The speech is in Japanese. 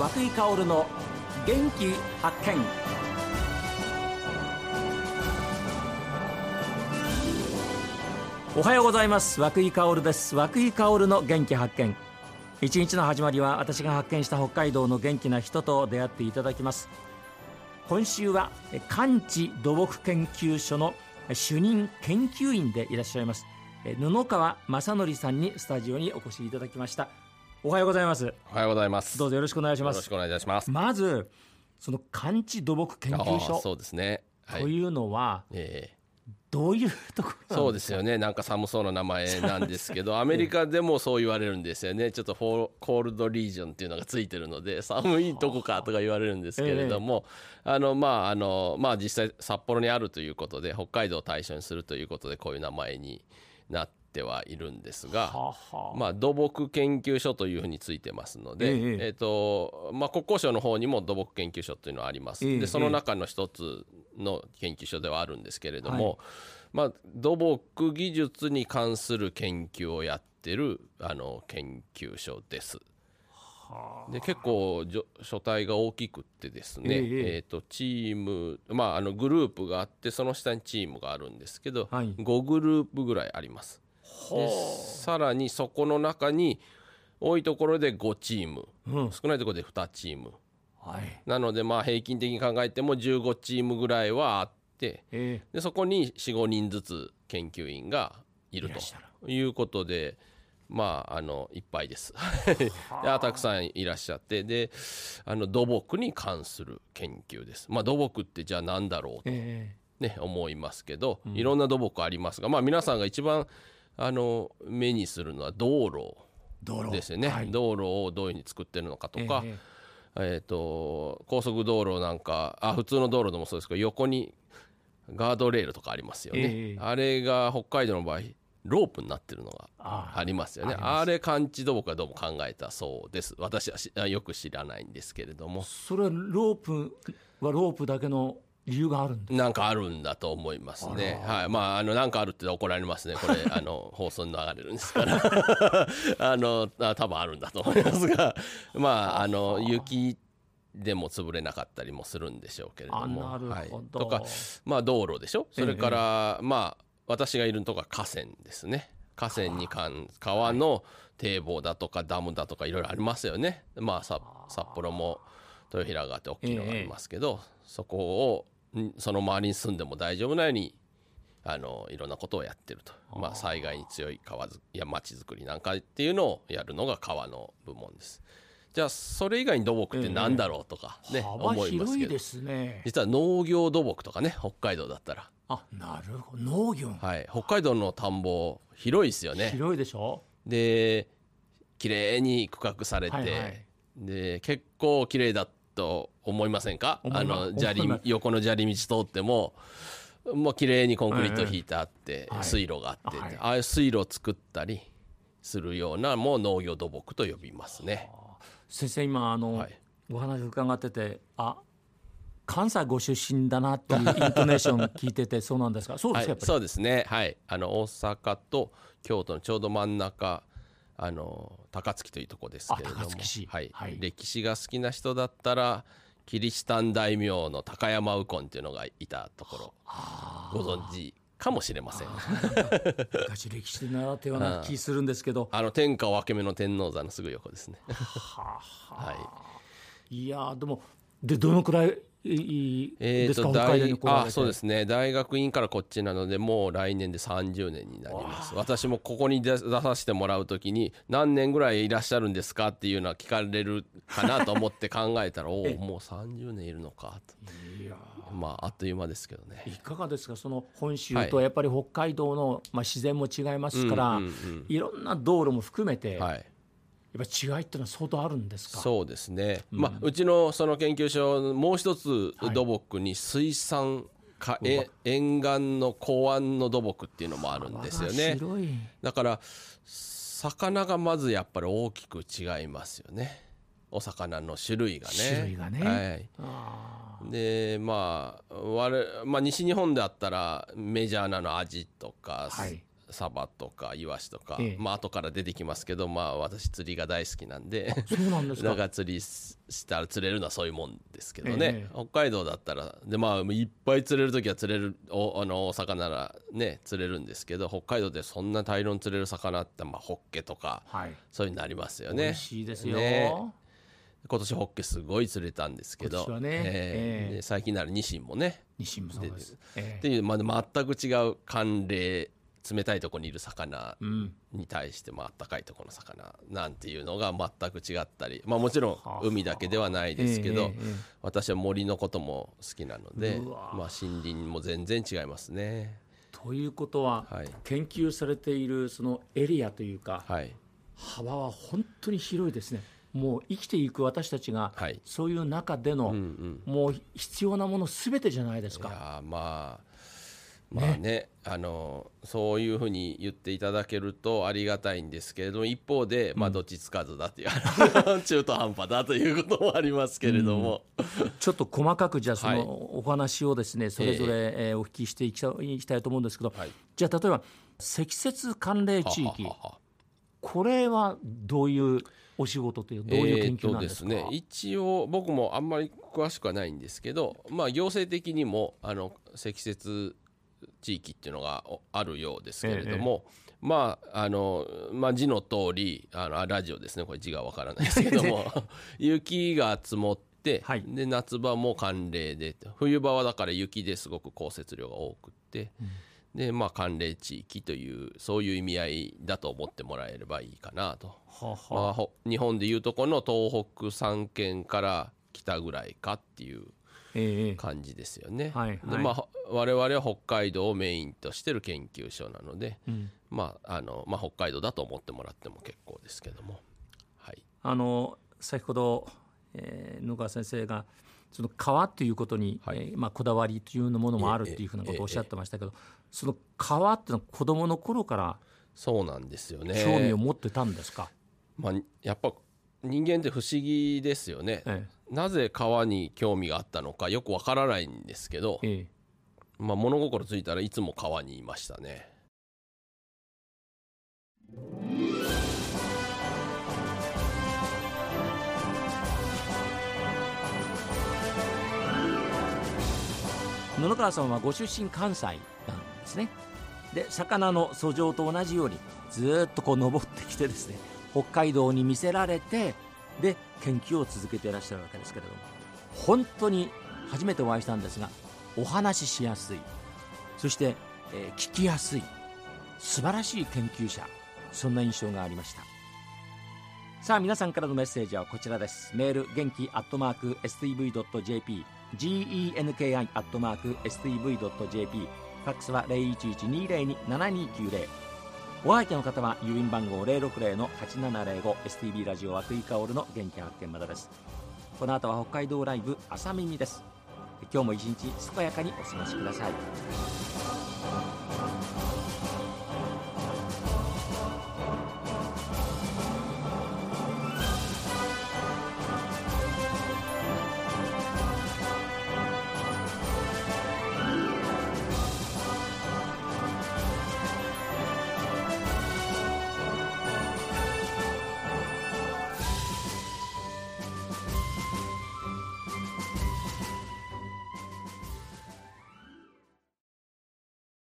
和井薫の元気発見。おはようございます。和井薫です。和井薫の元気発見。一日の始まりは私が発見した北海道の元気な人と出会っていただきます。今週は完治土木研究所の主任研究員でいらっしゃいます。布川正則さんにスタジオにお越しいただきました。おはようございます。おはようございます。どうぞよろしくお願いします。よろしくお願いします。まずその完治土木研究所。そうですね、はい、というのは、えーどういうところそうですよね。なんか寒そうな名前なんですけど アメリカでもそう言われるんですよね。ちょっとフォーコールドリージョンっていうのがついてるので 寒いとこかとか言われるんですけれども、あのまああのまあ実際札幌にあるということで北海道を対象にするということでこういう名前になってはいるんですが、まあ、土木研究所というふうについてますので、えーとまあ、国交省の方にも土木研究所というのはあります、でその中の一つの研究所ではあるんですけれども、はい、まあ、土木技術に関する研究をやってるあの研究所です。で結構書体が大きくってですね、えー、えーとチーム、まあ、あのグループがあってその下にチームがあるんですけど、はい、5グループぐらいあります。でさらにそこの中に多いところで5チーム、うん、少ないところで2チーム。はい、なのでまあ平均的に考えても15チームぐらいはあって、えー、でそこに45人ずつ研究員がいるということで。まあ、あのいっぱいです。でたくさんいらっしゃってであの土木に関する研究です。まあ、土木ってじゃあ何だろうと、ね、え。ー、思いますけど、いろんな土木ありますが、まあ、皆さんが一番あの目にするのは道路ですよね、はい、道路をどういうふうに作ってるのかとか、えーえーと、高速道路なんかあ普通の道路でもそうですけど横にガードレールとかありますよね、えー、あれが北海道の場合ロープになってるのがありますよね。あれ感知土木はどうも考えたそうです。私はよく知らないんですけれども。それはロープはロープだけの理由があるんなんかあるんだと思いますね。はい。まあ、あの、なんかあるって怒られますね。これ、あの、放送に流れるんですから。あの、あ多分あるんだと思いますが、まあ、あの、雪でも潰れなかったりもするんでしょうけれども。はい。とか、まあ、道路でしょ？それから、ええ、まあ、私がいるとこは河川ですね。河川に関、川の堤防だとかダムだとかいろいろありますよね。まあ、札幌も豊平川って大きいのがありますけど、えそこをその周りに住んでも大丈夫なようにあのいろんなことをやってると。まあ、災害に強い川や町づくりなんかっていうのをやるのが川の部門です。じゃあそれ以外に土木って何だろうとかね、え思いますけ実は農業土木とかね北海道だったら。あなるほど。農業。はい。北海道の田んぼ広いですよね。広いでしょ？で綺麗に区画されて、はいはい、で結構綺麗だと思いませんか？あの砂利横の砂利道通ってももう綺麗にコンクリート引いてあって、水路があって、ああいう水路を作ったりするようなもう農業土木と呼びますね。先生今あの、はい、お話伺っててあ関西ご出身だなっていうイントネーション聞いてて そうなんですか？そうですか、はい、そうですね。はい。あの大阪と京都のちょうど真ん中あの高槻というところですけれども、はい、はい、歴史が好きな人だったらキリシタン大名の高山右近っていうのがいたところ。ご存知かもしれません。昔歴史で習ったような気するんですけど。あの天下分け目の天王山のすぐ横ですね。はい、いやでもでどのくらいえー、と大あそうですね大学院からこっちなのでもう来年で30年になります私もここに出させてもらう時に何年ぐらいいらっしゃるんですかっていうのは聞かれるかなと思って考えたらおおもう30年いるのかとまああっという間ですけどねいかがですかその本州とやっぱり北海道の、まあ、自然も違いますから、いろんな道路も含めて、はいやっぱ違いっていうのは相当あるんですか？そうですね、うん、まあ、うちのその研究所もう一つ土木に水産か、はい、沿岸の港湾の土木っていうのもあるんですよね。だから魚がまずやっぱり大きく違いますよね。お魚の種類がね。種類がね、はい、でまあ我、まあ、西日本であったらメジャーなのアジとか、はいサバとかイワシとか、ええ。まあ後から出てきますけどまあ私釣りが大好きなんでそうなんですか？だから釣りしたら釣れるのはそういうもんですけどね、ええ。北海道だったらでまあいっぱい釣れる時は釣れるおあの大阪ならね釣れるんですけど北海道でそんな大量に釣れる魚ってまあホッケとかはい。そういうのありますよね。美味しいですよ、ね。今年ホッケすごい釣れたんですけどええ。最近ならニシンもね。西もそうです、えっていう、まあ、全く違う寒冷冷たいところにいる魚に対して、まあったかいところの魚なんていうのが全く違ったり、まあ、もちろんはあ海だけではないですけど、私は森のことも好きなので、まあ、森林も全然違いますね。ということは、はい。研究されているそのエリアというか、はい、幅は本当に広いですね。もう生きていく私たちが、はい。そういう中での、もう必要なものすべてじゃないですいかやーまあまあねあのそういうふうに言っていただけるとありがたいんですけれども一方で、まあ、どっちつかずだっていう、中途半端だということもありますけれども、ちょっと細かくじゃあそはい。のお話をですねそれぞれえーお聞きしていきたいきたいと思うんですけど、はい。じゃあ例えば積雪寒冷地域。ははははこれはどういうお仕事というどういう研究なんですか、えーとですね、一応僕もあんまり詳しくはないんですけど、まあ、行政的にもあの積雪地域っていうのがおあるようですけれども、まああのまあ、字の通りあのあラジオですね。これ字がわからないですけども 雪が積もって、はい。で夏場も寒冷で冬場はだから雪ですごく降雪量が多くって、でまあ寒冷地域というそういう意味合いだと思ってもらえればいいかなと。はまあ、日本でいうとこの東北3県から北ぐらいかっていうええ感じですよね。はいはい。でまあ、ほ我々は北海道をメインとしてる研究所なので、うん。まああのまあ、北海道だと思ってもらっても結構ですけども、はい、あの先ほど、えー野川先生がその川ということに、はい。えーまあ、こだわりというものもあるっていうふうなことをおっしゃってましたけど、その川っていうのは子どもの頃からそうなんですよね。興味を持ってたんですか、まあ、やっぱ人間って不思議ですよね。えなぜ川に興味があったのかよくわからないんですけどえ、えまあ、物心ついたらいつも川にいましたね。え野川さんはご出身関西なんですねで魚の遡上と同じようにずーっとこう登ってきてですね北海道に見せられてで研究を続けていらっしゃるわけですけれども本当に初めてお会いしたんですがお話ししやすい。そして、えー聞きやすい。素晴らしい研究者。そんな印象がありました。さあ皆さんからのメッセージはこちらです。メール元気アットマーク STV.jp genki アットマーク STV.jp ファックスは0112027290お相手の方は郵便番号060-8705 STB ラジオ和久井薫の元気発見までです。この後は北海道ライブ朝耳です。今日も一日健やかにお過ごしください。